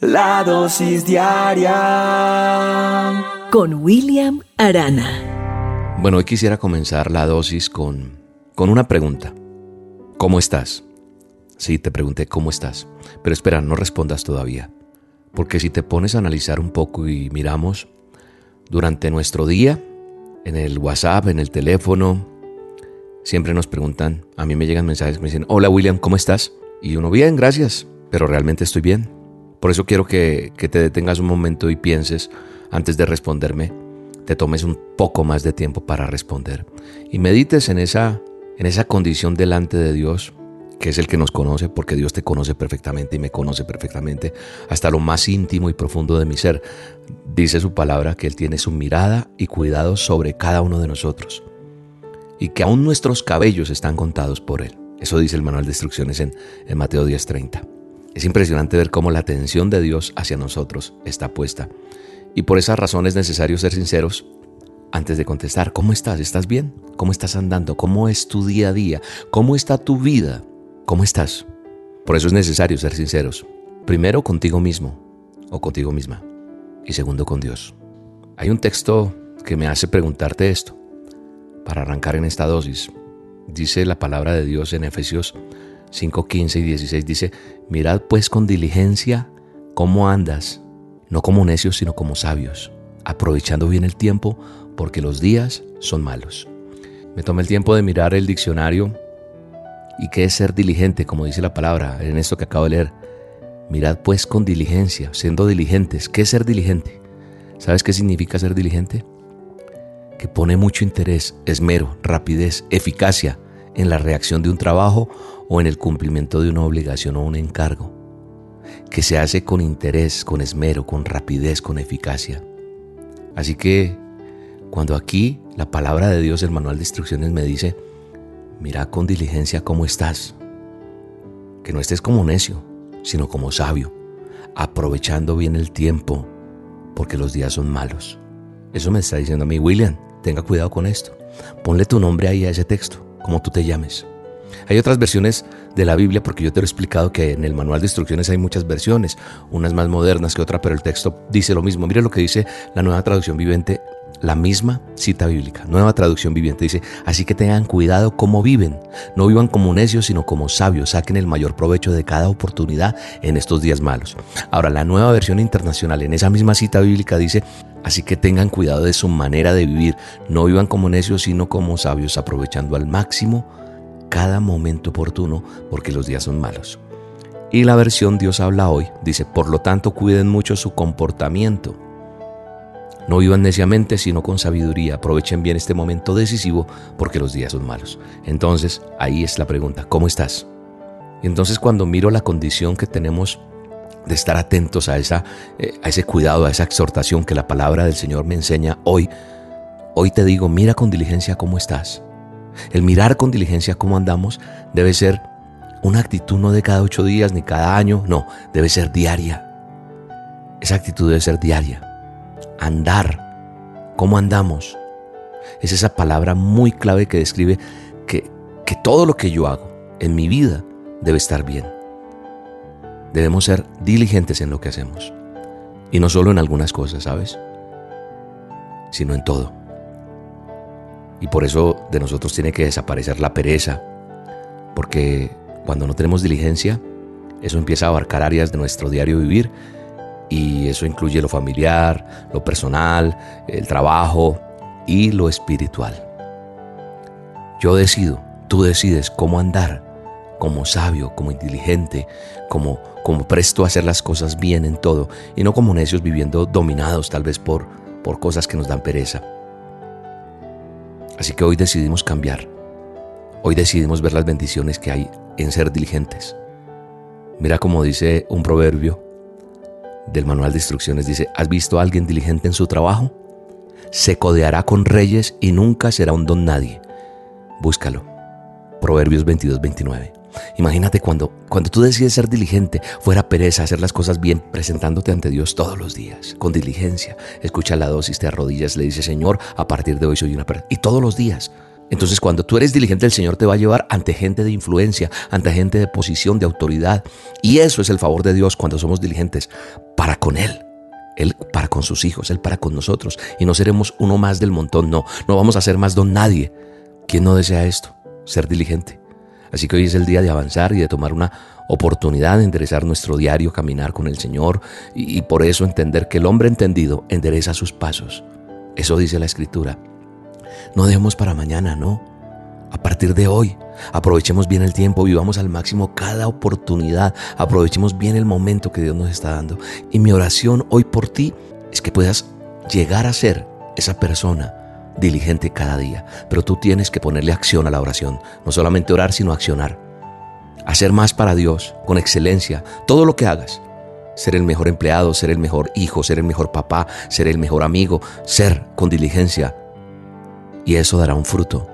La dosis diaria con William Arana. Bueno, hoy quisiera comenzar la dosis con, con una pregunta. ¿Cómo estás? Sí, te pregunté cómo estás. Pero espera, no respondas todavía. Porque si te pones a analizar un poco y miramos durante nuestro día, en el WhatsApp, en el teléfono, siempre nos preguntan, a mí me llegan mensajes que me dicen, hola William, ¿cómo estás? Y uno, bien, gracias, pero realmente estoy bien. Por eso quiero que, te detengas un momento y pienses antes de responderme, te tomes un poco más de tiempo para responder y medites en esa, en esa condición delante de Dios, que es el que nos conoce, porque Dios te conoce perfectamente y me conoce perfectamente, hasta lo más íntimo y profundo de mi ser. Dice su palabra que Él tiene su mirada y cuidado sobre cada uno de nosotros y que aún nuestros cabellos están contados por Él. Eso dice el manual de instrucciones en, en Mateo 10:30. Es impresionante ver cómo la atención de Dios hacia nosotros está puesta. Y por esa razón es necesario ser sinceros antes de contestar. ¿Cómo estás? ¿Estás bien? ¿Cómo estás andando? ¿Cómo es tu día a día? ¿Cómo está tu vida? ¿Cómo estás? Por eso es necesario ser sinceros. Primero contigo mismo o contigo misma. Y segundo con Dios. Hay un texto que me hace preguntarte esto para arrancar en esta dosis. Dice la palabra de Dios en Efesios 5, 15 y 16 dice, mirad pues con diligencia cómo andas, no como necios, sino como sabios, aprovechando bien el tiempo, porque los días son malos. Me tomé el tiempo de mirar el diccionario y qué es ser diligente, como dice la palabra en esto que acabo de leer. Mirad pues con diligencia, siendo diligentes. ¿Qué es ser diligente? ¿Sabes qué significa ser diligente? Que pone mucho interés, esmero, rapidez, eficacia en la reacción de un trabajo o en el cumplimiento de una obligación o un encargo, que se hace con interés, con esmero, con rapidez, con eficacia. Así que cuando aquí la palabra de Dios, el manual de instrucciones me dice, mira con diligencia cómo estás, que no estés como necio, sino como sabio, aprovechando bien el tiempo, porque los días son malos. Eso me está diciendo a mí, William, tenga cuidado con esto. Ponle tu nombre ahí a ese texto, como tú te llames. Hay otras versiones de la Biblia, porque yo te lo he explicado que en el manual de instrucciones hay muchas versiones, unas más modernas que otra, pero el texto dice lo mismo. Mire lo que dice la nueva traducción viviente, la misma cita bíblica, nueva traducción viviente. Dice, así que tengan cuidado cómo viven, no vivan como necios, sino como sabios, saquen el mayor provecho de cada oportunidad en estos días malos. Ahora, la nueva versión internacional en esa misma cita bíblica dice, Así que tengan cuidado de su manera de vivir. No vivan como necios, sino como sabios, aprovechando al máximo cada momento oportuno porque los días son malos. Y la versión Dios habla hoy dice, por lo tanto cuiden mucho su comportamiento. No vivan neciamente, sino con sabiduría. Aprovechen bien este momento decisivo porque los días son malos. Entonces, ahí es la pregunta, ¿cómo estás? Y entonces cuando miro la condición que tenemos de estar atentos a, esa, eh, a ese cuidado, a esa exhortación que la palabra del Señor me enseña hoy, hoy te digo, mira con diligencia cómo estás. El mirar con diligencia cómo andamos debe ser una actitud no de cada ocho días ni cada año, no, debe ser diaria. Esa actitud debe ser diaria. Andar, cómo andamos. Es esa palabra muy clave que describe que, que todo lo que yo hago en mi vida debe estar bien. Debemos ser diligentes en lo que hacemos. Y no solo en algunas cosas, ¿sabes? Sino en todo. Y por eso de nosotros tiene que desaparecer la pereza, porque cuando no tenemos diligencia, eso empieza a abarcar áreas de nuestro diario vivir y eso incluye lo familiar, lo personal, el trabajo y lo espiritual. Yo decido, tú decides cómo andar, como sabio, como inteligente, como, como presto a hacer las cosas bien en todo y no como necios viviendo dominados tal vez por, por cosas que nos dan pereza. Así que hoy decidimos cambiar. Hoy decidimos ver las bendiciones que hay en ser diligentes. Mira como dice un proverbio del manual de instrucciones, dice, ¿has visto a alguien diligente en su trabajo? Se codeará con reyes y nunca será un don nadie. Búscalo. Proverbios 22, 29. Imagínate cuando, cuando tú decides ser diligente, fuera pereza, hacer las cosas bien, presentándote ante Dios todos los días, con diligencia. Escucha la dosis, te arrodillas, le dice, Señor, a partir de hoy soy una persona. Y todos los días. Entonces cuando tú eres diligente, el Señor te va a llevar ante gente de influencia, ante gente de posición, de autoridad. Y eso es el favor de Dios cuando somos diligentes. para con Él. Él para con sus hijos, Él para con nosotros. Y no seremos uno más del montón, no. No vamos a ser más don nadie. ¿Quién no desea esto? Ser diligente. Así que hoy es el día de avanzar y de tomar una oportunidad de enderezar nuestro diario, caminar con el Señor y, por eso entender que el hombre entendido endereza sus pasos. Eso dice la Escritura. No dejemos para mañana, no. A partir de hoy, aprovechemos bien el tiempo, vivamos al máximo cada oportunidad, aprovechemos bien el momento que Dios nos está dando. Y mi oración hoy por ti es que puedas llegar a ser esa persona diligente cada día. Pero tú tienes que ponerle acción a la oración, no solamente orar, sino accionar. Hacer más para Dios, con excelencia, todo lo que hagas. Ser el mejor empleado, ser el mejor hijo, ser el mejor papá, ser el mejor amigo, ser con diligencia. Y eso dará un fruto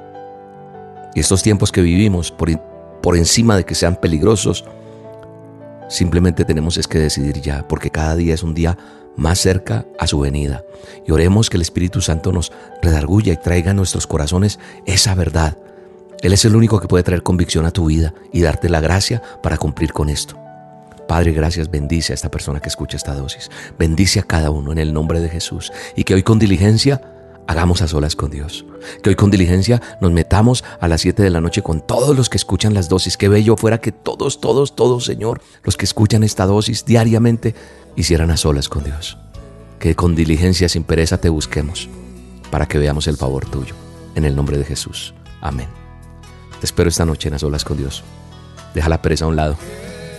y estos tiempos que vivimos, por, por encima de que sean peligrosos, simplemente tenemos es que decidir ya, porque cada día es un día más cerca a su venida. Y oremos que el Espíritu Santo nos redarguya y traiga a nuestros corazones esa verdad. Él es el único que puede traer convicción a tu vida y darte la gracia para cumplir con esto. Padre, gracias, bendice a esta persona que escucha esta dosis. Bendice a cada uno en el nombre de Jesús. Y que hoy con diligencia hagamos a solas con Dios. Que hoy con diligencia nos metamos a las 7 de la noche con todos los que escuchan las dosis. Qué bello fuera que todos, todos, todos, Señor, los que escuchan esta dosis diariamente, hicieran a solas con Dios. Que con diligencia, sin pereza, te busquemos para que veamos el favor tuyo. En el nombre de Jesús. Amén. Te espero esta noche en a solas con Dios. Deja la pereza a un lado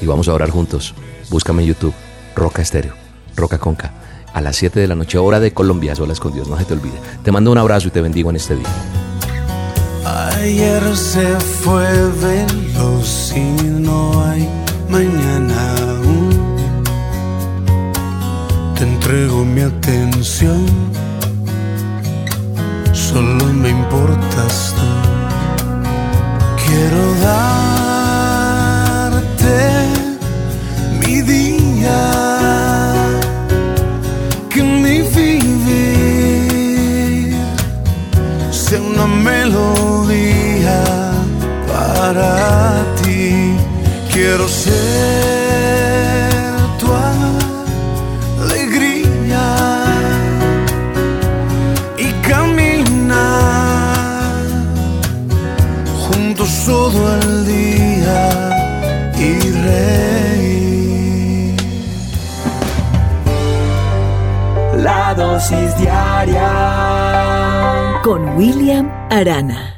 y vamos a orar juntos. Búscame en YouTube, Roca Estéreo, Roca Conca a las 7 de la noche, hora de Colombia, solas con Dios, no se te olvide. Te mando un abrazo y te bendigo en este día. Ayer se fue solo me importas juntos todo el día y reír. La dosis diaria con William Arana.